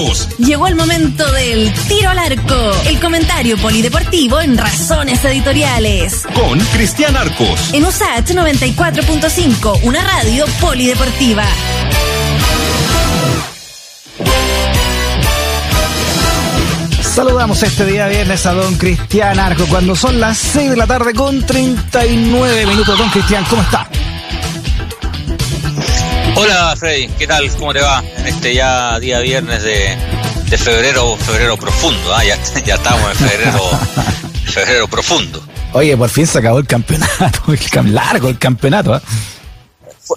Arcos. Llegó el momento del tiro al arco, el comentario polideportivo en Razones Editoriales. Con Cristian Arcos. En USAH 94.5, una radio polideportiva. Saludamos este día viernes a don Cristian Arco cuando son las 6 de la tarde con 39 minutos. Don Cristian, ¿cómo está? Hola Freddy, ¿qué tal? ¿Cómo te va? En este ya día viernes de, de febrero, febrero profundo, ¿ah? ya, ya estamos en febrero, febrero profundo. Oye, por fin se acabó el campeonato, el largo el campeonato. ¿eh? Fue,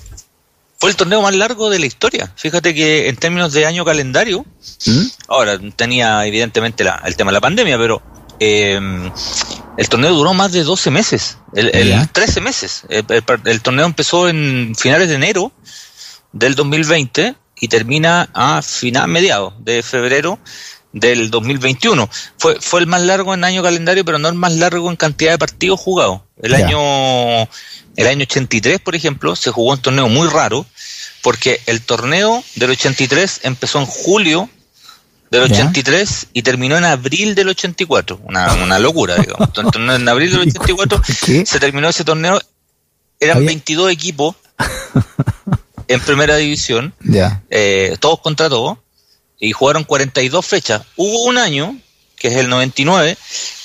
fue, el torneo más largo de la historia. Fíjate que en términos de año calendario, ¿Mm? ahora tenía evidentemente la, el tema de la pandemia, pero eh, el torneo duró más de 12 meses, el, el 13 meses. El, el, el, torneo empezó en finales de enero del 2020 y termina a final mediados de febrero del 2021. Fue, fue el más largo en año calendario, pero no el más largo en cantidad de partidos jugados. El yeah. año el año 83, por ejemplo, se jugó un torneo muy raro porque el torneo del 83 empezó en julio del 83 yeah. y terminó en abril del 84. Una, una locura, digamos. Entonces, en abril del 84 ¿Qué? se terminó ese torneo. Eran Oye. 22 equipos en primera división, yeah. eh, todos contra todos, y jugaron 42 fechas. Hubo un año, que es el 99,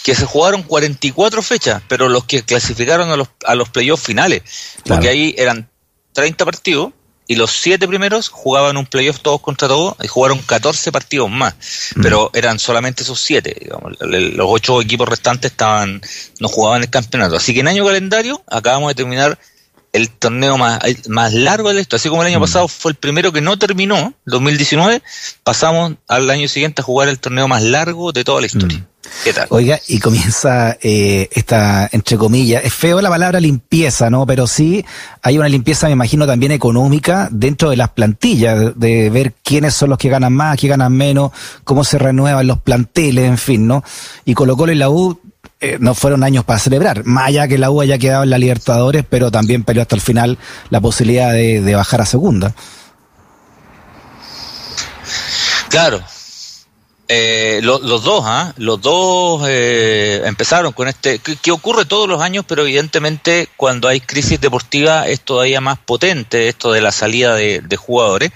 que se jugaron 44 fechas, pero los que clasificaron a los, a los playoffs finales, porque ahí eran 30 partidos y los siete primeros jugaban un playoff todos contra todos y jugaron 14 partidos más, mm. pero eran solamente esos siete, digamos, los ocho equipos restantes estaban no jugaban el campeonato. Así que en año calendario acabamos de terminar el torneo más, más largo de esto, así como el año mm. pasado fue el primero que no terminó, 2019, pasamos al año siguiente a jugar el torneo más largo de toda la historia. Mm. ¿Qué tal? Oiga, y comienza eh, esta, entre comillas, es feo la palabra limpieza, ¿no? Pero sí hay una limpieza, me imagino, también económica dentro de las plantillas, de, de ver quiénes son los que ganan más, quiénes ganan menos, cómo se renuevan los planteles, en fin, ¿no? Y Colo Colo y la U eh, no fueron años para celebrar. Más allá que la U haya quedado en la Libertadores, pero también peleó hasta el final la posibilidad de, de bajar a segunda. Claro. Eh, lo, los dos, ¿ah? los dos eh, empezaron con este, que, ocurre todos los años, pero evidentemente cuando hay crisis deportiva es todavía más potente esto de la salida de, de jugadores.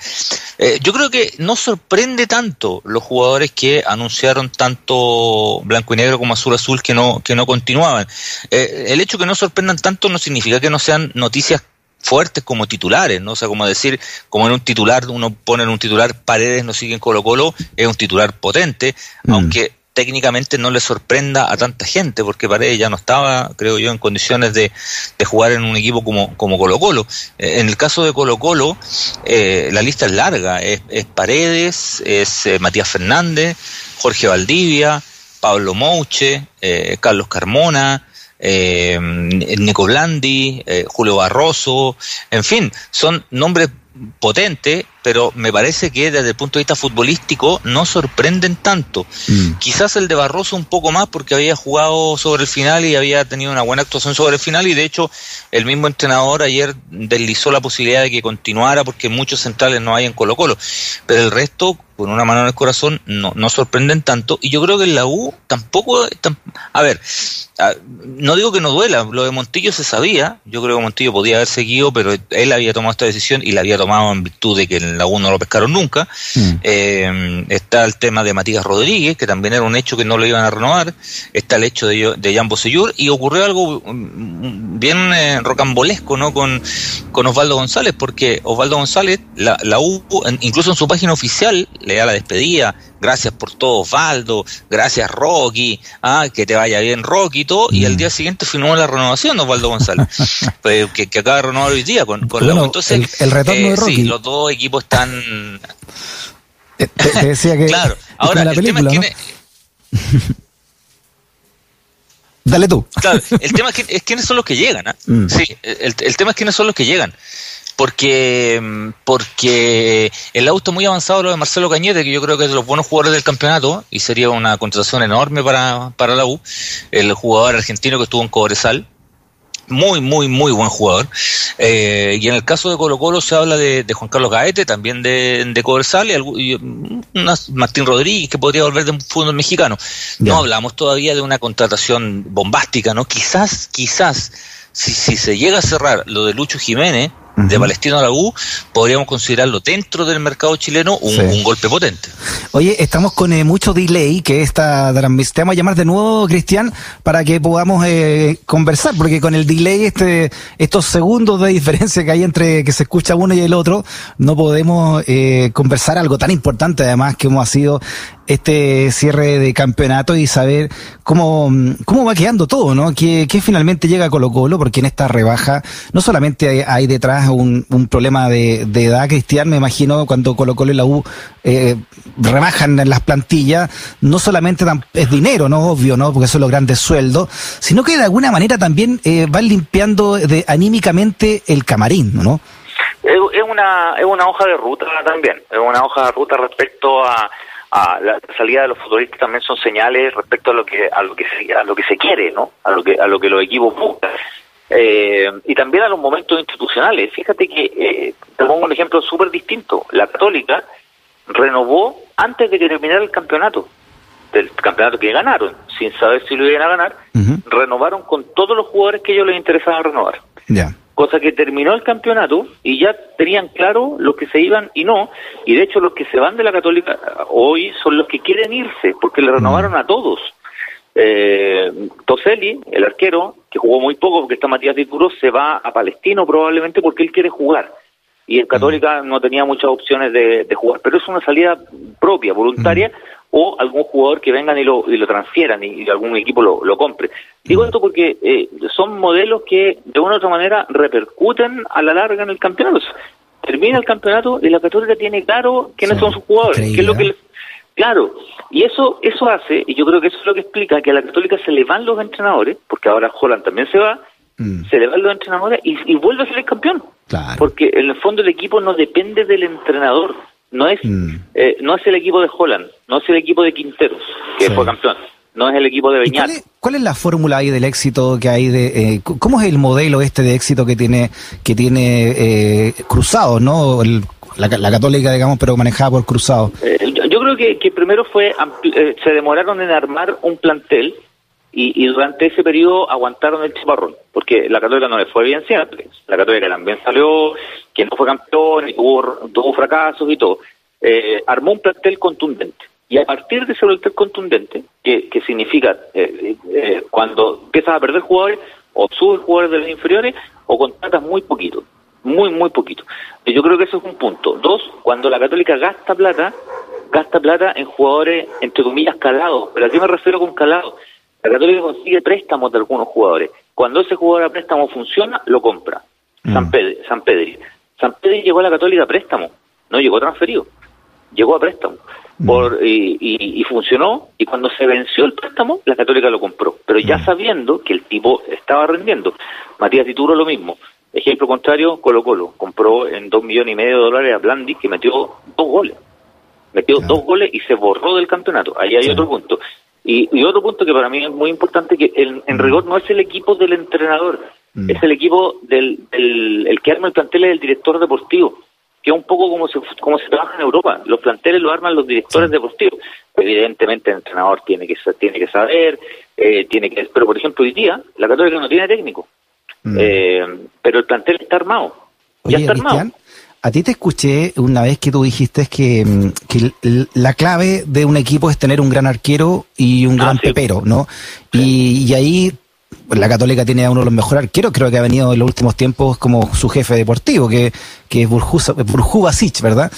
Eh, yo creo que no sorprende tanto los jugadores que anunciaron tanto blanco y negro como azul azul que no, que no continuaban. Eh, el hecho que no sorprendan tanto no significa que no sean noticias fuertes como titulares, ¿no? O sea, como decir, como en un titular, uno pone en un titular Paredes no sigue en Colo Colo, es un titular potente, mm. aunque técnicamente no le sorprenda a tanta gente, porque Paredes ya no estaba, creo yo, en condiciones de, de jugar en un equipo como, como Colo Colo. Eh, en el caso de Colo Colo, eh, la lista es larga, es, es Paredes, es eh, Matías Fernández, Jorge Valdivia, Pablo Mouche, eh, Carlos Carmona, eh, Nico Blandi, eh, Julio Barroso, en fin, son nombres potentes, pero me parece que desde el punto de vista futbolístico no sorprenden tanto. Mm. Quizás el de Barroso un poco más porque había jugado sobre el final y había tenido una buena actuación sobre el final y de hecho el mismo entrenador ayer deslizó la posibilidad de que continuara porque muchos centrales no hay en Colo Colo, pero el resto con una mano en el corazón no, no sorprenden tanto y yo creo que en la U tampoco, tam, a ver, no digo que no duela, lo de Montillo se sabía, yo creo que Montillo podía haber seguido, pero él había tomado esta decisión y la había tomado en virtud de que en la U no lo pescaron nunca. Mm. Eh, está el tema de Matías Rodríguez, que también era un hecho que no lo iban a renovar. Está el hecho de, de Jan Bosellur y ocurrió algo bien eh, rocambolesco ¿no? con, con Osvaldo González, porque Osvaldo González, la, la U, incluso en su página oficial, le da la despedida, gracias por todo Osvaldo, gracias Rocky, ah, que te vaya bien Rocky y todo, mm. y al día siguiente firmó la renovación Osvaldo González, pues, que, que, acaba de renovar hoy día con, con bueno, la Entonces, el, el retorno eh, de Rocky. Sí, los dos equipos están... te, te, decía que... claro, ahora el película, tema es que... ¿no? Dale tú. Claro, el tema es, que, es quiénes son los que llegan. ¿eh? Mm. Sí, el, el tema es quiénes son los que llegan porque porque el auto muy avanzado lo de Marcelo Cañete, que yo creo que es de los buenos jugadores del campeonato y sería una contratación enorme para, para la U, el jugador argentino que estuvo en Cobresal, muy, muy, muy buen jugador. Eh, y en el caso de Colo Colo se habla de, Juan Carlos Gaete, también de, de Coversal y, Martín Rodríguez, que podría volver de un fútbol mexicano. No hablamos todavía de una contratación bombástica, ¿no? Quizás, quizás, si, si se llega a cerrar lo de Lucho Jiménez, de Palestino a la U, podríamos considerarlo dentro del mercado chileno un, golpe potente. Oye, estamos con eh, mucho delay, que esta transmisión, te vamos a llamar de nuevo, Cristian, para que podamos eh, conversar, porque con el delay, este, estos segundos de diferencia que hay entre que se escucha uno y el otro, no podemos eh, conversar algo tan importante, además, que hemos sido este cierre de campeonato y saber cómo, cómo va quedando todo, ¿no? Que, finalmente llega a Colo Colo, porque en esta rebaja no solamente hay, detrás un, problema de, edad, Cristian, me imagino cuando Colo Colo y la U eh, rebajan las plantillas, no solamente es dinero, ¿no? Obvio, ¿no? Porque son los grandes sueldos, sino que de alguna manera también eh, van limpiando de, anímicamente el camarín, ¿no? Es una, es una hoja de ruta también, es una hoja de ruta respecto a a la salida de los futbolistas también son señales respecto a lo que a lo que se, a lo que se quiere no a lo que a lo que los equipos buscan eh, y también a los momentos institucionales. Fíjate que eh, te pongo un ejemplo súper distinto. La católica renovó antes de que terminara el campeonato del campeonato que ganaron sin saber si lo iban a ganar renovaron con todos los jugadores que ellos les interesaba renovar. Cosa que terminó el campeonato y ya tenían claro los que se iban y no, y de hecho los que se van de la Católica hoy son los que quieren irse, porque le renovaron a todos. Eh, Toselli, el arquero, que jugó muy poco porque está Matías Dituro, se va a Palestino probablemente porque él quiere jugar. Y en Católica no tenía muchas opciones de, jugar, pero es una salida propia, voluntaria, o algún jugador que vengan y lo, y lo transfieran y, algún equipo lo, lo compre. Digo esto porque eh, son modelos que de una u otra manera repercuten a la larga en el campeonato. Termina el campeonato y la Católica tiene claro quiénes son sus jugadores, qué es lo que Claro, y eso eso hace, y yo creo que eso es lo que explica que a la Católica se le van los entrenadores, porque ahora Holland también se va, mm. se le van los entrenadores y, y, vuelve a ser el campeón. Porque en el fondo el equipo no depende del entrenador, no es mm. eh, no es el equipo de Holland, no es el equipo de Quinteros, que fue campeón, no es el equipo de Beñat. Cuál es, la fórmula ahí del éxito que hay de eh, cómo es el modelo este de éxito que tiene que tiene eh, Cruzado, no la, católica digamos, pero manejada por Cruzado? Yo, creo que, que primero fue se demoraron en armar un plantel y, durante ese periodo aguantaron el chiparrón, porque la Católica no le fue bien siempre. La Católica también salió, que no fue campeón y tuvo, tuvo fracasos y todo. Eh, armó un plantel contundente. Y a partir de ese plantel contundente, que, que significa eh, eh, cuando empiezas a perder jugadores, o subes jugadores de los inferiores, o contratas muy poquito, muy, muy poquito. Yo creo que eso es un punto. Dos, cuando la Católica gasta plata, gasta plata en jugadores, entre comillas, calados. ¿Pero a qué me refiero con calados? La Católica consigue préstamos de algunos jugadores. Cuando ese jugador a préstamo funciona, lo compra. San, mm. Pedro, San Pedri. San Pedri llegó a la Católica a préstamo, no llegó transferido, llegó a préstamo. Mm. Por, y, funcionó, y cuando se venció el préstamo, la Católica lo compró, pero ya mm. sabiendo que el tipo estaba rendiendo. Matías Tituro lo mismo. Ejemplo contrario, Colo Colo compró en dos millones y medio de dólares a Blandi, que metió dos goles. Metió dos goles y se borró del campeonato. Ahí hay otro punto. Y, otro punto que para mí es muy importante, que en, en rigor no es el equipo del entrenador, mm. es el equipo del el, que arma el plantel es el director deportivo, que es un poco como se, como se trabaja en Europa. Los planteles lo arman los directores deportivos. Evidentemente el entrenador tiene que tiene que saber, eh, tiene que... Pero por ejemplo hoy día la Católica no tiene técnico, mm. eh, pero el plantel está armado. ya está armado. A ti te escuché una vez que tú dijiste que, mm, que la clave de un equipo es tener un gran arquero y un ah, gran pepero, ¿no? Y, ahí la Católica tiene a uno de los mejores arqueros, creo que ha venido en los últimos tiempos como su jefe deportivo, que, que es Burjubasic, ¿verdad?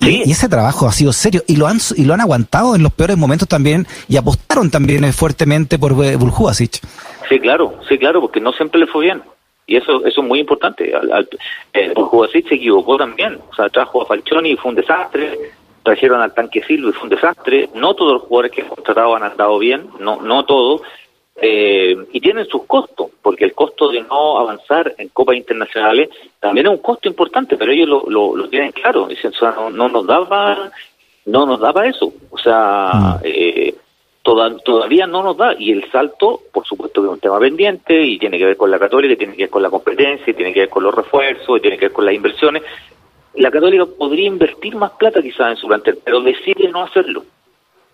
Sí. Y ese trabajo ha sido serio y lo han y lo han aguantado en los peores momentos también y apostaron también fuertemente por eh, Burjubasic. Sí, claro, sí, claro, porque no siempre le fue bien. Y eso, eso es muy importante. Al, al, eh, se equivocó también. O sea, trajo a Falcioni y fue un desastre. Trajeron al Tanque Silva y fue un desastre. No todos los jugadores que han contratado han andado bien, no, no todos. Eh, y tienen sus costos, porque el costo de no avanzar en copas internacionales también es un costo importante, pero ellos lo, lo, lo tienen claro. Dicen, o sea, no, no, nos daba no nos daba eso. O sea, mm. Todavía no nos da y el salto, por supuesto que es un tema pendiente y tiene que ver con la católica, tiene que ver con la competencia, tiene que ver con los refuerzos, tiene que ver con las inversiones. La católica podría invertir más plata quizás en su plantel, pero decide no hacerlo.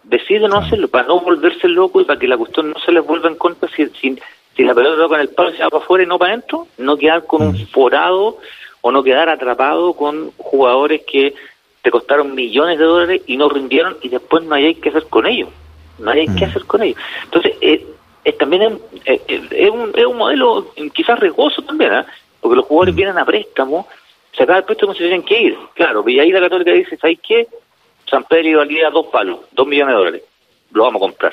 Decide no hacerlo para no volverse loco y para que la cuestión no se les vuelva en contra si, si, si la pelota toca en el palo se va para afuera y no para adentro, no quedar con un forado o no quedar atrapado con jugadores que te costaron millones de dólares y no rindieron y después no hay que hacer con ellos no hay que hacer con ellos. Entonces, eh, también eh, eh, es, un, es un modelo quizás riesgoso también, ¿eh? porque los jugadores vienen a préstamo, se acaba el préstamo se tienen que ir. Claro, y ahí la Católica dice, ¿sabes qué? San Pedro valía dos palos, dos millones de dólares, lo vamos a comprar.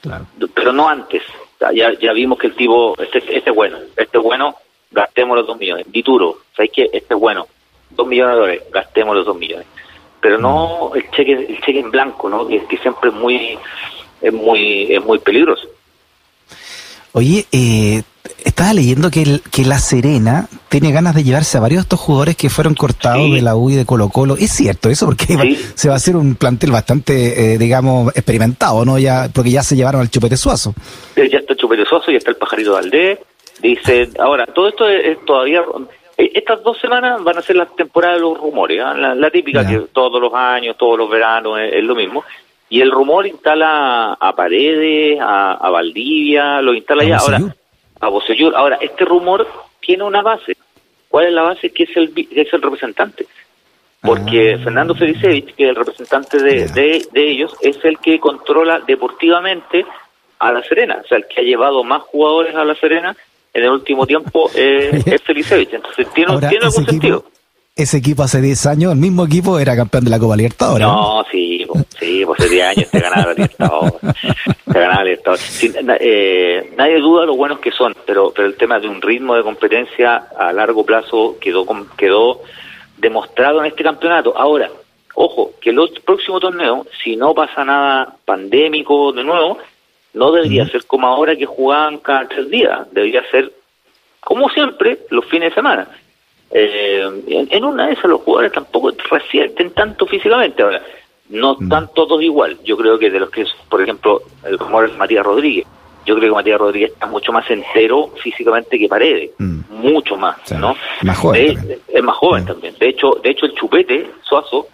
Claro. Pero no antes. Ya, ya vimos que el tipo, este, este es bueno, este es bueno, gastemos los dos millones. Dituro, ¿sabes qué? Este es bueno, dos millones de dólares, gastemos los dos millones pero no el cheque el cheque en blanco, ¿no? Que, que siempre es muy es muy es muy peligroso. Oye, eh, estaba leyendo que, el, que La Serena tiene ganas de llevarse a varios de estos jugadores que fueron cortados de la U y de Colo Colo. ¿Es cierto eso? Porque se va a hacer un plantel bastante, eh, digamos, experimentado, ¿no? Ya, porque ya se llevaron al Chupete Suazo. Eh, ya está el Chupete Suazo, ya está el Pajarito Valdés. Dice, ahora, todo esto es todavía estas dos semanas van a ser las temporadas de los rumores, ¿ah? la, típica que todos los años, todos los veranos es, lo mismo. Y el rumor instala a Paredes, a, Valdivia, lo instala ya ahora a Bocellur. Ahora, este rumor tiene una base. ¿Cuál es la base? Que es el, es el representante. Porque ah. Fernando Felicevich, que es el representante de, de, de ellos, es el que controla deportivamente a La Serena, o sea, el que ha llevado más jugadores a La Serena en el último tiempo eh, es Felicevich. Entonces, ¿tiene, ¿tiene algún sentido? Ese equipo hace 10 años, el mismo equipo era campeón de la Copa Libertadores. No, sí, sí, pues hace 10 años te ganaba la Libertadores. te ganaba la Libertadores. eh, nadie duda lo buenos que son, pero pero el tema de un ritmo de competencia a largo plazo quedó quedó demostrado en este campeonato. Ahora, ojo, que el próximo torneo, si no pasa nada pandémico de nuevo, no debería ser como ahora que jugaban cada tres días, debería ser como siempre los fines de semana. Eh, en, una de esas los jugadores tampoco resienten tanto físicamente. Ahora, no están todos igual. Yo creo que de los que, por ejemplo, el rumor es Matías Rodríguez. Yo creo que Matías Rodríguez está mucho más entero físicamente que Paredes, mm. mucho más, ¿no? Más joven. es más joven también. De hecho, de hecho el Chupete Suazo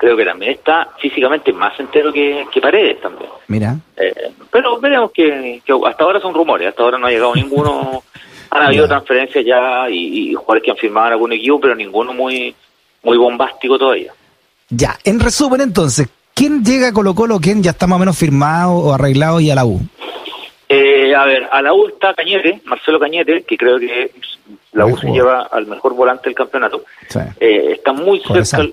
creo que también está físicamente más entero que, Paredes también. Mira. Eh, pero veremos que, hasta ahora son rumores, hasta ahora no ha llegado ninguno. Han habido transferencias ya y, jugadores que han firmado en algún equipo, pero ninguno muy, muy bombástico todavía. Ya, en resumen entonces, ¿quién llega a Colo Colo? ¿Quién ya está más o menos firmado o arreglado y a la U? Eh, a ver, a la U está Cañete, Marcelo Cañete, que creo que la U se lleva al mejor volante del campeonato. Eh, está muy cerca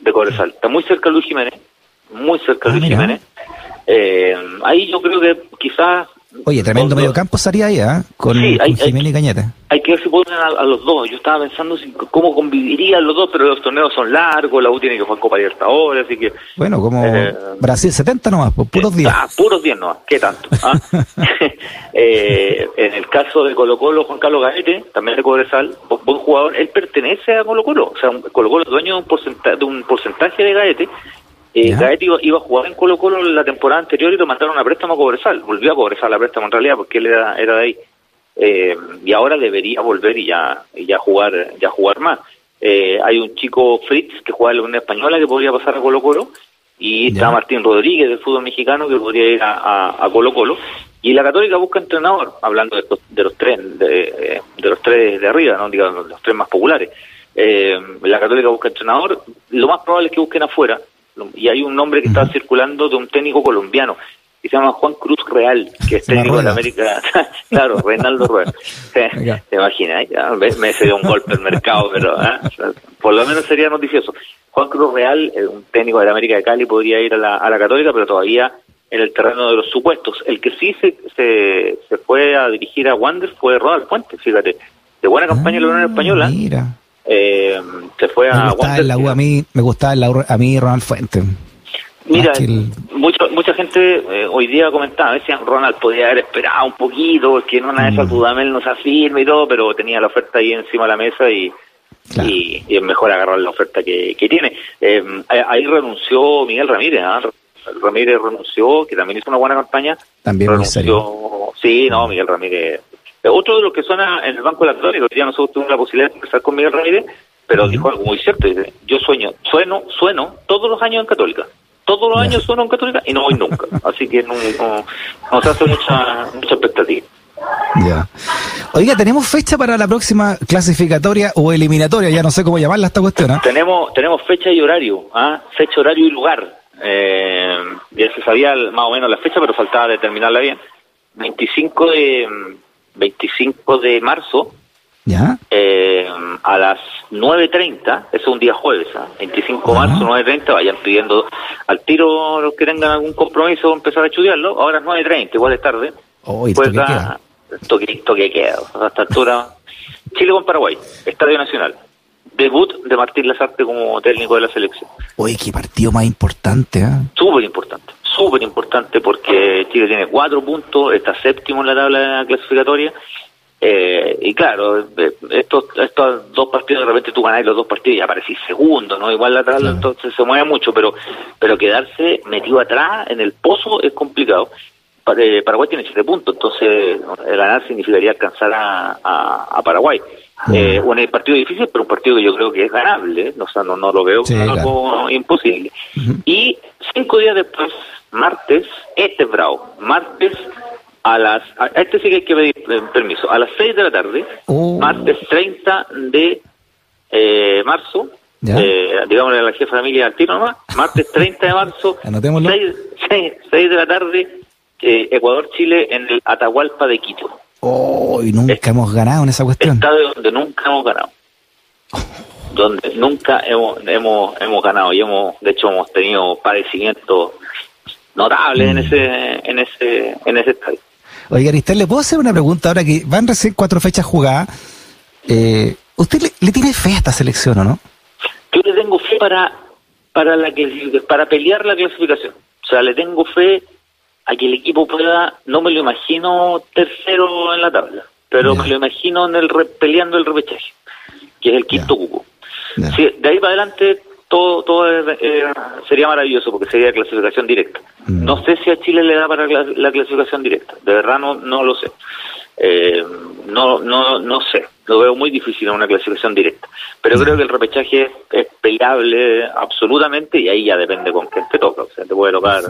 de Cobresal. Está muy cerca Luis Jiménez, muy cerca ah, Luis Jiménez. Eh, ahí yo creo que quizás... Oye, tremendo medio campo estaría ahí, ¿eh? Con, Jiménez y Cañete. Hay que ver si ponen a, los dos. Yo estaba pensando cómo convivirían los dos, pero los torneos son largos, la U tiene que jugar Copa Libertadores, así que... Bueno, como eh, Brasil 70 nomás, pues, puros 10. Ah, puros 10 nomás, ¿qué tanto? ¿ah? eh, en el caso de Colo Colo, Juan Carlos Gaete, también de Cobresal, buen jugador, él pertenece a Colo Colo, o sea, Colo Colo es dueño de un, porcentaje, de un porcentaje de Gaete, eh, Gaete iba, a jugar en Colo Colo la temporada anterior y lo mandaron a préstamo a Cobresal, volvió a Cobresal a préstamo en realidad porque él era, era de ahí. Eh, y ahora debería volver y ya, y ya jugar, ya jugar más. Eh, hay un chico Fritz que juega en la Unión Española que podría pasar a Colo Colo. Y está Martín Rodríguez del fútbol mexicano que podría ir a, Colo Colo. Y la Católica busca entrenador hablando de, de los tres de, los tres de arriba no digamos los tres más populares. Eh, la Católica busca entrenador. Lo más probable es que busquen afuera y hay un nombre que está circulando de un técnico colombiano que se llama Juan Cruz Real, que es técnico de la América. claro, Reinaldo Rueda. ¿Te imaginas? me, me se dio un golpe el mercado, pero ¿ah? por lo menos sería noticioso. Juan Cruz Real, un técnico de la América de Cali, podría ir a la, a la Católica, pero todavía en el terreno de los supuestos. El que sí se, se, se fue a dirigir a Wander fue Ronald Fuentes, fíjate. De buena campaña en la Unión Española. Mira. Eh, se fue a Wander. La U, a mí me gustaba la a mí Ronald Fuentes. Mira, mucha, mucha gente eh, hoy día comentaba, decían Ronald podía haber esperado un poquito, porque en una de esas mm. Dudamel no se afirma y todo, pero tenía la oferta ahí encima de la mesa y, y, es mejor agarrar la oferta que, que tiene. Eh, ahí renunció Miguel Ramírez, ¿ah? Ramírez renunció, que también hizo una buena campaña. También renunció. Sí, no, Miguel Ramírez. Otro de los que suena en el Banco de la Católica, ya nosotros tuvimos la posibilidad de conversar con Miguel Ramírez, pero dijo algo muy cierto. Dice, yo sueño, sueno, sueno todos los años en Católica. Todos los años sueno en Católica y no voy nunca. Así que no, no, nos hace mucha, mucha expectativa. Ya. Oiga, ¿tenemos fecha para la próxima clasificatoria o eliminatoria? Ya no sé cómo llamarla esta cuestión. ¿ah? Tenemos, tenemos fecha y horario, ¿ah? fecha, horario y lugar. Eh, ya se sabía más o menos la fecha, pero faltaba determinarla bien. 25 de, 25 de marzo, ¿Ya? Eh, a las 9.30, es un día jueves, 25 ¿ah? de marzo, 9.30, vayan pidiendo al tiro los que tengan algún compromiso, empezar a estudiarlo. Ahora es 9.30, igual es tarde. Oh, queda? toque, toque queda. A esta altura, Chile con Paraguay, Estadio Nacional. Debut de Martín Lazarte como técnico de la selección. Oye, qué partido más importante, ¿eh? Súper importante, súper importante porque Chile tiene cuatro puntos, está séptimo en la tabla clasificatoria. Eh, y claro, eh, estos, estos dos partidos, de repente tú ganás los dos partidos y aparecís segundo, ¿no? Igual la tabla entonces se mueve mucho, pero, pero quedarse metido atrás en el pozo es complicado. Eh, Paraguay tiene siete puntos, entonces ganar significaría alcanzar a, Paraguay. Mm. Eh, un partido difícil, pero un partido que yo creo que es ganable, ¿no? no, no lo veo como algo imposible. Y cinco días después, martes, este es bravo, martes a las, este sí que hay que pedir eh, permiso, a las seis de la tarde, oh. martes 30 de eh, marzo, eh, digamos a la jefa de familia al tiro nomás, martes 30 de marzo, 6, de la tarde, eh, Ecuador-Chile en el Atahualpa de Quito. Oh, y nunca hemos ganado en esa cuestión. Estadio donde nunca hemos ganado. donde nunca hemos, hemos, hemos ganado y hemos, de hecho, hemos tenido padecimientos notables en mm. ese, en ese, en ese estadio. Oiga, Aristel, ¿le puedo hacer una pregunta ahora que van recién cuatro fechas jugadas? Eh, ¿Usted le, tiene fe a esta selección o no? Yo le tengo fe para, para, la, para pelear la clasificación. O sea, le tengo fe a que el equipo pueda, no me lo imagino tercero en la tabla, pero me lo imagino en el peleando el repechaje, que es el quinto cupo. de ahí para adelante todo todo sería maravilloso porque sería clasificación directa. Mm. No sé si a Chile le da para la, clasificación directa, de verdad no no lo sé. Eh, no no no sé, lo veo muy difícil en una clasificación directa, pero creo que el repechaje es peleable absolutamente y ahí ya depende con quién te toca, o sea, te puede tocar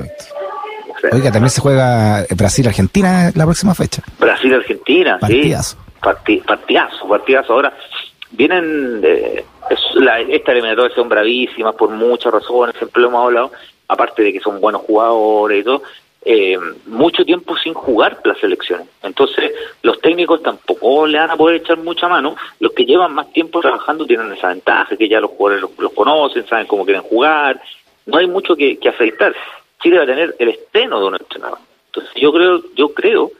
Oiga, también se juega Brasil-Argentina la próxima fecha. Brasil-Argentina, sí. partidazo, partidazo. Ahora, vienen, de, la, esta eliminatoria son bravísimas por muchas razones, siempre lo hemos hablado, aparte de que son buenos jugadores y todo, eh, mucho tiempo sin jugar las selecciones. Entonces, los técnicos tampoco le van a poder echar mucha mano. Los que llevan más tiempo trabajando tienen esa ventaja, que ya los jugadores los, conocen, saben cómo quieren jugar. No hay mucho que, que afeitar. Chile va a tener el estreno de un entrenador. Entonces yo creo, yo creo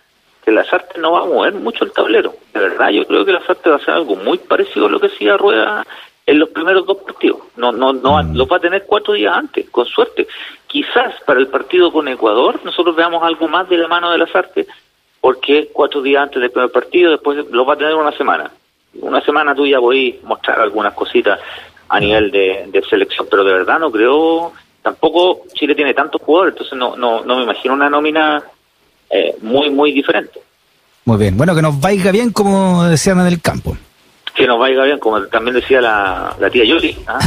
que las artes no va a mover mucho el tablero. De verdad, yo creo que las artes va a ser algo muy parecido a lo que hacía Rueda en los primeros dos partidos. No, no, no, mm. lo va a tener cuatro días antes, con suerte. Quizás para el partido con Ecuador nosotros veamos algo más de la mano de las artes, porque cuatro días antes del primer partido, después lo va a tener una semana. Una semana tú ya voy a mostrar algunas cositas a nivel de, selección, pero de verdad no creo tampoco Chile tiene tantos jugadores, entonces no, no, no me imagino una nómina eh, muy, muy diferente. Muy bien, bueno, que nos vaya bien como decían en el campo. Nos vaya bien, como también decía la, la tía Yoli. ¿ah?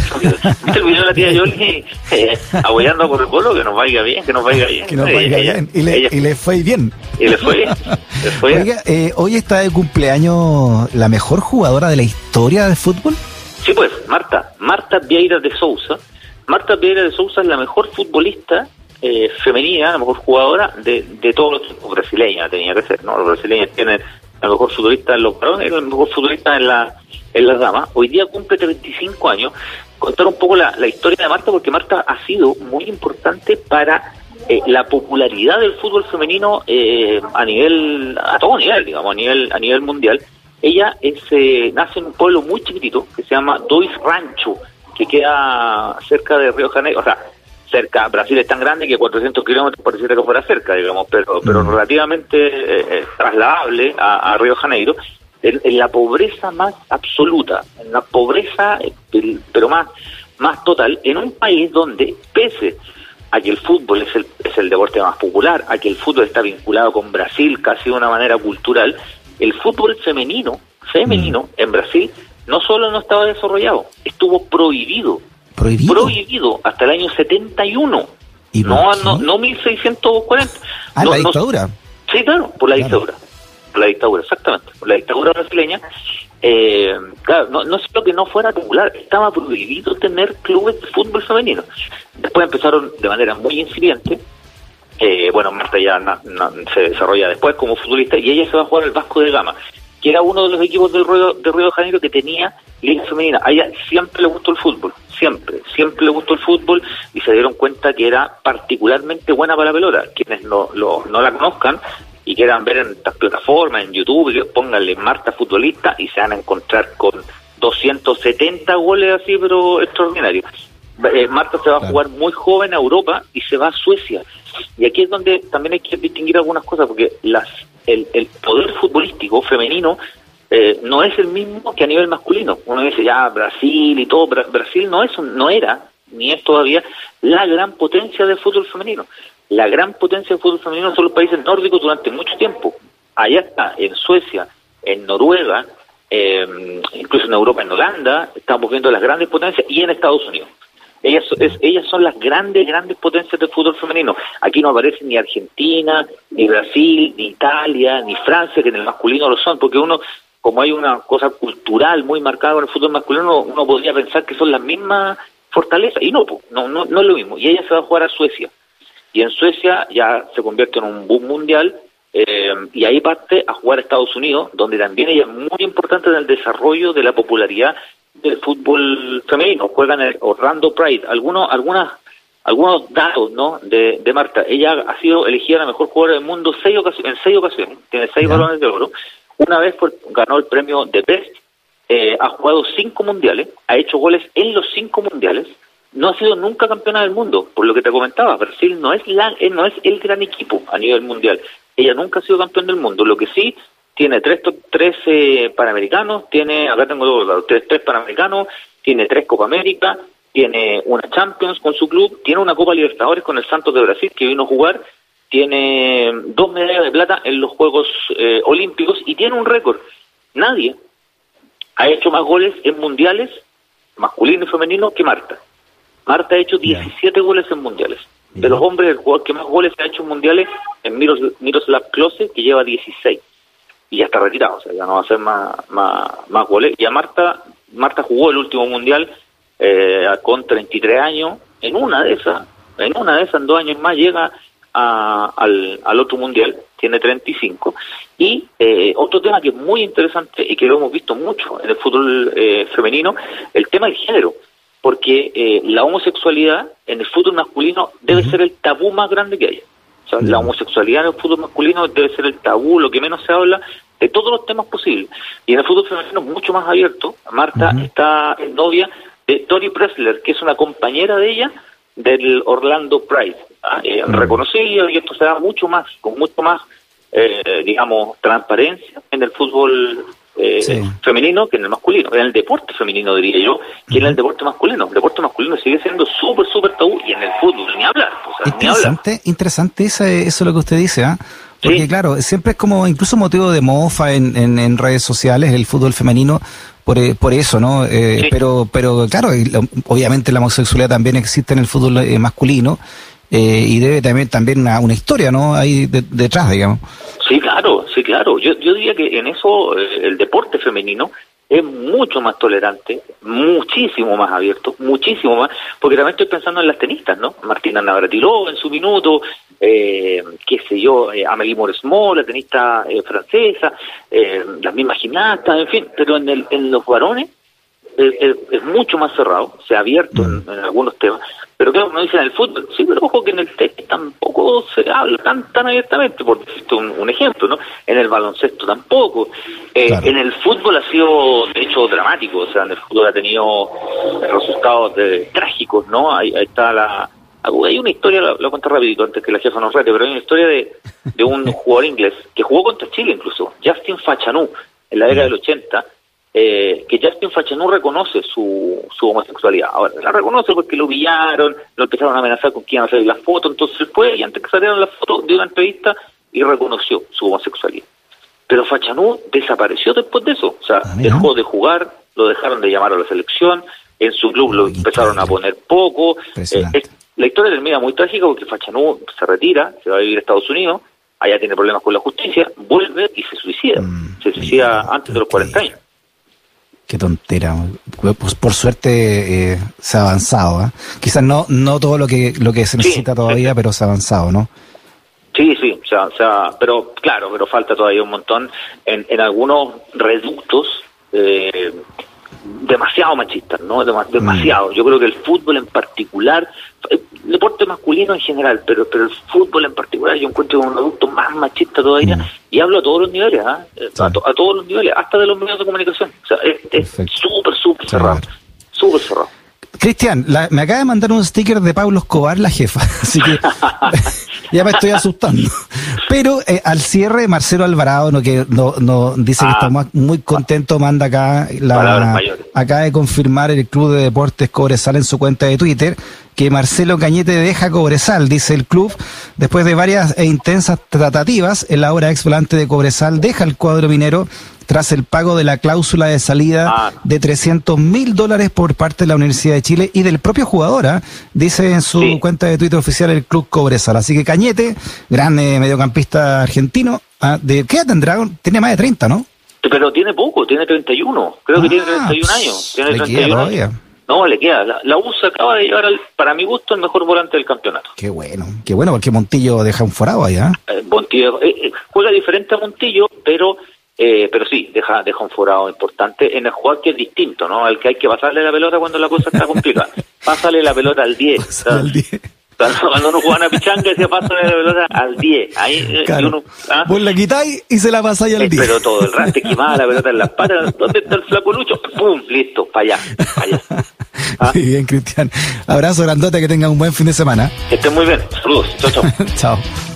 ¿Viste el video de la tía Yoli eh, apoyando por el pueblo? Que nos vaya bien, que nos vaya bien. Que nos vaya bien. Y le, y le, fue bien. Y le fue bien. Oiga, eh, hoy está de cumpleaños la mejor jugadora de la historia del fútbol. Sí, pues, Marta, Marta Vieira de Sousa, Marta Piedra de Sousa es la mejor futbolista eh, femenina, la mejor jugadora de, de todos los equipos brasileños, tenía que ser, ¿no? Los brasileños tienen la mejor futbolista en los varones el mejor futbolista en la en las damas. Hoy día cumple 35 años. Contar un poco la, historia de Marta, porque Marta ha sido muy importante para eh, la popularidad del fútbol femenino eh, a nivel, a todo nivel, digamos, a nivel, a nivel mundial. Ella es, nace en un pueblo muy chiquitito que se llama Dois Rancho, que queda cerca de Río Janeiro, o sea, cerca, Brasil es tan grande que 400 kilómetros pareciera que fuera cerca, digamos, pero, pero mm. relativamente eh, eh, trasladable a, Río Janeiro, en, la pobreza más absoluta, en la pobreza, pero más, más total, en un país donde, pese a que el fútbol es el, es el deporte más popular, a que el fútbol está vinculado con Brasil casi de una manera cultural, el fútbol femenino, femenino en Brasil, no solo no estaba desarrollado, estuvo prohibido. ¿Prohibido? Prohibido hasta el año 71. ¿Y no, qué? no, no 1640. Ah, No- la no- dictadura. Sí, claro, por la Claro. dictadura. Por la dictadura, exactamente. Por la dictadura brasileña. Eh, claro, no, no es lo que no fuera popular, estaba prohibido tener clubes de fútbol femenino. Después empezaron de manera muy incipiente. Eh, bueno, Marta ya na- na- se desarrolla después como futbolista y ella se va a jugar al Vasco de Gama, que era uno de los equipos del Río, de Río de Janeiro que tenía liga femenina. A ella siempre le gustó el fútbol, siempre, siempre le gustó el fútbol y se dieron cuenta que era particularmente buena para la pelota. Quienes no, lo- no la conozcan y quieran ver en estas plataformas, en YouTube, pónganle Marta futbolista y se van a encontrar con 270 goles así, pero extraordinarios. Eh, Marta se va a jugar muy joven a Europa y se va a Suecia. Y aquí es donde también hay que distinguir algunas cosas, porque las el, el poder futbolístico femenino eh, no es el mismo que a nivel masculino. Uno dice ya Brasil y todo, Bra- Brasil no es, no era ni es todavía la gran potencia del fútbol femenino. La gran potencia del fútbol femenino son los países nórdicos durante mucho tiempo. Allá está, en Suecia, en Noruega, eh, incluso en Europa, en Holanda, estamos viendo las grandes potencias y en Estados Unidos. Ellas, ellas son las grandes, grandes potencias del fútbol femenino. Aquí no aparece ni Argentina, ni Brasil, ni Italia, ni Francia, que en el masculino lo son, porque uno, como hay una cosa cultural muy marcada en el fútbol masculino, uno podría pensar que son las mismas fortalezas, y no, no, no, no es lo mismo. Y ella se va a jugar a Suecia. Y en Suecia ya se convierte en un boom mundial, eh, y ahí parte a jugar a Estados Unidos, donde también ella es muy importante en el desarrollo de la popularidad del fútbol femenino. Juegan en el Orlando Pride. Algunos, algunas, algunos datos ¿no? de, de Marta. Ella ha sido elegida la mejor jugadora del mundo seis en seis ocasiones. Tiene seis balones de oro. Una vez fue- ganó el premio de Best. Eh, ha jugado cinco mundiales. Ha hecho goles en los cinco mundiales. No ha sido nunca campeona del mundo, por lo que te comentaba. Brasil no es, la, eh, no es el gran equipo a nivel mundial. Ella nunca ha sido campeón del mundo. Lo que sí tiene tres, tres eh, panamericanos, tiene, acá tengo dos, tres, tres panamericanos, tiene tres Copa América, tiene una Champions con su club, tiene una Copa Libertadores con el Santos de Brasil que vino a jugar, tiene dos medallas de plata en los Juegos eh, Olímpicos y tiene un récord. Nadie ha hecho más goles en mundiales, masculino y femenino, que Marta. Marta ha hecho 17 goles en mundiales. De los hombres, el jugador que más goles ha hecho en mundiales es Miros, Miroslav Klose, que lleva 16 y ya está retirado, o sea, ya no va a hacer más, más, más goles. Y a Marta, Marta jugó el último mundial eh, con 33 años, en una de esas, en una de esas, en dos años más, llega a- al, al otro mundial, tiene 35. Y eh, otro tema que es muy interesante y que lo hemos visto mucho en el fútbol eh, femenino, el tema del género. Porque eh, la homosexualidad en el fútbol masculino debe ser el tabú más grande que haya. O sea, la homosexualidad en el fútbol masculino debe ser el tabú, lo que menos se habla de todos los temas posibles. Y en el fútbol femenino mucho más abierto. Marta está es novia de Tori Pressler, que es una compañera de ella del Orlando Pride. ¿Ah? Eh, Reconocido y esto se da mucho más, con mucho más, eh, digamos, transparencia en el fútbol eh, Sí. femenino que en el masculino, en el deporte femenino diría yo, que en el deporte masculino. El deporte masculino sigue siendo súper, súper tabú y en el fútbol ni hablar, o sea, ni hablar. Interesante, interesante esa- eso es lo que usted dice, ¿ah? Porque Sí. claro, siempre es como incluso motivo de mofa en, en, en redes sociales el fútbol femenino por, eh, por eso, ¿no? Eh, Sí. Pero pero claro, obviamente la homosexualidad también existe en el fútbol eh, masculino eh, y debe también también una, una historia, ¿no? Ahí de- detrás, digamos. Sí, claro, sí, claro. Yo, yo diría que en eso eh, el deporte femenino es mucho más tolerante, muchísimo más abierto, muchísimo más, porque también estoy pensando en las tenistas, ¿no? Martina Navratilova en su minuto, eh, qué sé yo, eh, Amélie la tenista eh, francesa, eh, las mismas gimnastas, en fin, pero en, el, en los varones es, mucho más cerrado, se ha abierto en, en algunos temas. Pero claro, uno dice en el fútbol, sí, pero ojo que en el tenis tampoco se habla tan tan abiertamente, por decirte un, un ejemplo, ¿no? En el baloncesto tampoco. Eh, Claro. En el fútbol ha sido, de hecho, dramático, o sea, en el fútbol ha tenido resultados de- trágicos, ¿no? Ahí, ahí está la... Hay una historia, la, la cuento rapidito antes que la jefa nos rete, pero hay una historia de, de un jugador inglés que jugó contra Chile incluso, Justin Fachanú, en la década del 80, eh, que Justin Fachanú reconoce su, su homosexualidad. Ahora, la reconoce porque lo pillaron, lo empezaron a amenazar con que iban a hacer las fotos, entonces fue y antes que salieran las fotos dio una entrevista y reconoció su homosexualidad. Pero Fachanú desapareció después de eso, o sea, Ah, dejó de jugar, lo dejaron de llamar a la selección, en su club lo empezaron a poner poco. Eh, es- la historia termina muy trágica porque Fachanú se retira, se va a vivir a Estados Unidos, allá tiene problemas con la justicia, vuelve y se suicida. Mm, se suicida antes de los 40 años. Qué tontera. Pues, por suerte eh, se ha avanzado. ¿ah? Quizás no no todo lo que lo que se Sí, necesita todavía, pero se ha avanzado, ¿no? Sí, sí, o sea, o sea, pero claro, pero falta todavía un montón en, en algunos reductos eh, demasiado machistas, ¿no? Dema- demasiado. Yo creo que el fútbol en particular, eh, el deporte masculino en general, pero pero el fútbol en particular yo encuentro un reducto más machista todavía Mm. y hablo a todos los niveles, ¿ah? Eh, a, to- a todos los niveles, hasta de los medios de comunicación. O sea, es súper, súper cerrado, súper cerrado. Cristian, la- me acaba de mandar un sticker de Pablo Escobar, la jefa, así que ya me estoy asustando. Pero eh, al cierre, Marcelo Alvarado, no, que no, no dice que Ah. está mu- muy contento, manda acá, la, acaba de confirmar el Club de Deportes Cobresal en su cuenta de Twitter que Marcelo Cañete deja Cobresal, dice el club, después de varias e intensas tratativas, el ahora ex volante de Cobresal deja el cuadro minero tras el pago de la cláusula de salida Ah. de 300 mil dólares por parte de la Universidad de Chile y del propio jugador, ¿ah? dice en su Sí. cuenta de Twitter oficial el club Cobresal. Así que Cañete, gran eh, mediocampista argentino, ah, ¿de qué edad tendrá? Tiene más de 30, ¿no? Pero tiene poco, tiene 31. Creo que tiene 31 años. Tiene le queda 31 todavía. años. No, le queda. La, la U se acaba de llevar, al, para mi gusto, el mejor volante del campeonato. Qué bueno, qué bueno, porque Montillo deja un forado ahí, ¿ah? Eh, Montillo eh, eh, juega diferente a Montillo, pero eh, pero sí, deja deja un forado importante en el jugador que es distinto, ¿no? Al que hay que pasarle la pelota cuando la cosa está complicada. Pásale la pelota al 10. Pásale al 10. Cuando, uno juega una pichanga, decía pásale la pelota al 10. Ahí eh, Claro. uno... ¿ah? Vos la quitáis y se la pasáis al Eh, 10. Pero todo el rato te quemaba la pelota en las patas. ¿Dónde está el flaco Lucho? ¡Pum! Listo, para allá, para allá. ¿Ah? Muy bien, Cristian. Abrazo grandote, que tenga un buen fin de semana. Que estén muy bien. Saludos. Chao, chao. Chao.